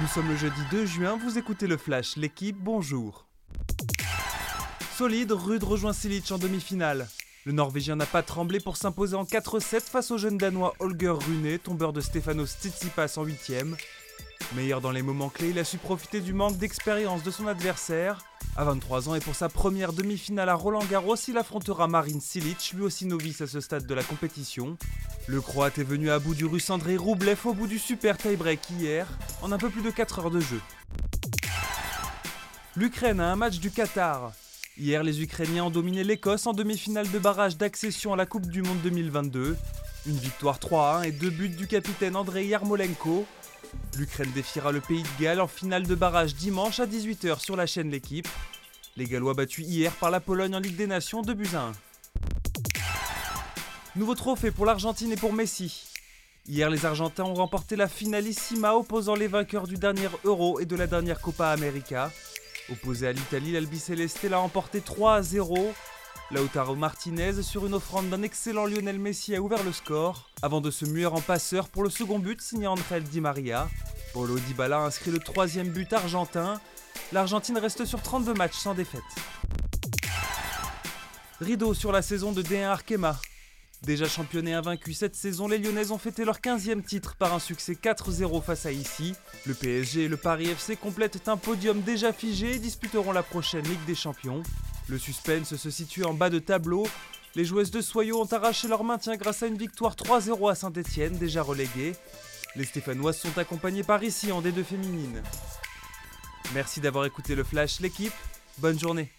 Nous sommes le jeudi 2 juin, vous écoutez le Flash, l'équipe, bonjour. Solide, Rude rejoint Silic en demi-finale. Le Norvégien n'a pas tremblé pour s'imposer en 4-7 face au jeune Danois Holger Rune, tombeur de Stefanos Tsitsipas en 8ème. Meilleur dans les moments clés, il a su profiter du manque d'expérience de son adversaire. À 23 ans et pour sa première demi-finale à Roland Garros, il affrontera Marin Silic, lui aussi novice à ce stade de la compétition. Le Croate est venu à bout du russe André Roublev au bout du super tie-break hier, en un peu plus de 4 heures de jeu. L'Ukraine a un match du Qatar. Hier, les Ukrainiens ont dominé l'Écosse en demi-finale de barrage d'accession à la Coupe du Monde 2022. Une victoire 3-1 et deux buts du capitaine Andrei Yarmolenko. L'Ukraine défiera le pays de Galles en finale de barrage dimanche à 18h sur la chaîne L'équipe. Les Gallois battus hier par la Pologne en Ligue des Nations 2 buts à 1. Nouveau trophée pour l'Argentine et pour Messi. Hier, les Argentins ont remporté la finalissima opposant les vainqueurs du dernier Euro et de la dernière Copa América. Opposé à l'Italie, l'Albiceleste l'a emporté 3 à 0. Lautaro Martinez, sur une offrande d'un excellent Lionel Messi, a ouvert le score, avant de se muer en passeur pour le second but signé André Di Maria. Paulo Dybala inscrit le troisième but argentin. L'Argentine reste sur 32 matchs sans défaite. Rideau sur la saison de D1 Arkema. Déjà championné invaincu cette saison, les Lyonnais ont fêté leur 15e titre par un succès 4-0 face à ici. Le PSG et le Paris FC complètent un podium déjà figé et disputeront la prochaine Ligue des Champions. Le suspense se situe en bas de tableau. Les joueuses de Soyaux ont arraché leur maintien grâce à une victoire 3-0 à Saint-Etienne, déjà reléguée. Les Stéphanoises sont accompagnées par ici en D2 féminine. Merci d'avoir écouté le Flash, l'équipe. Bonne journée.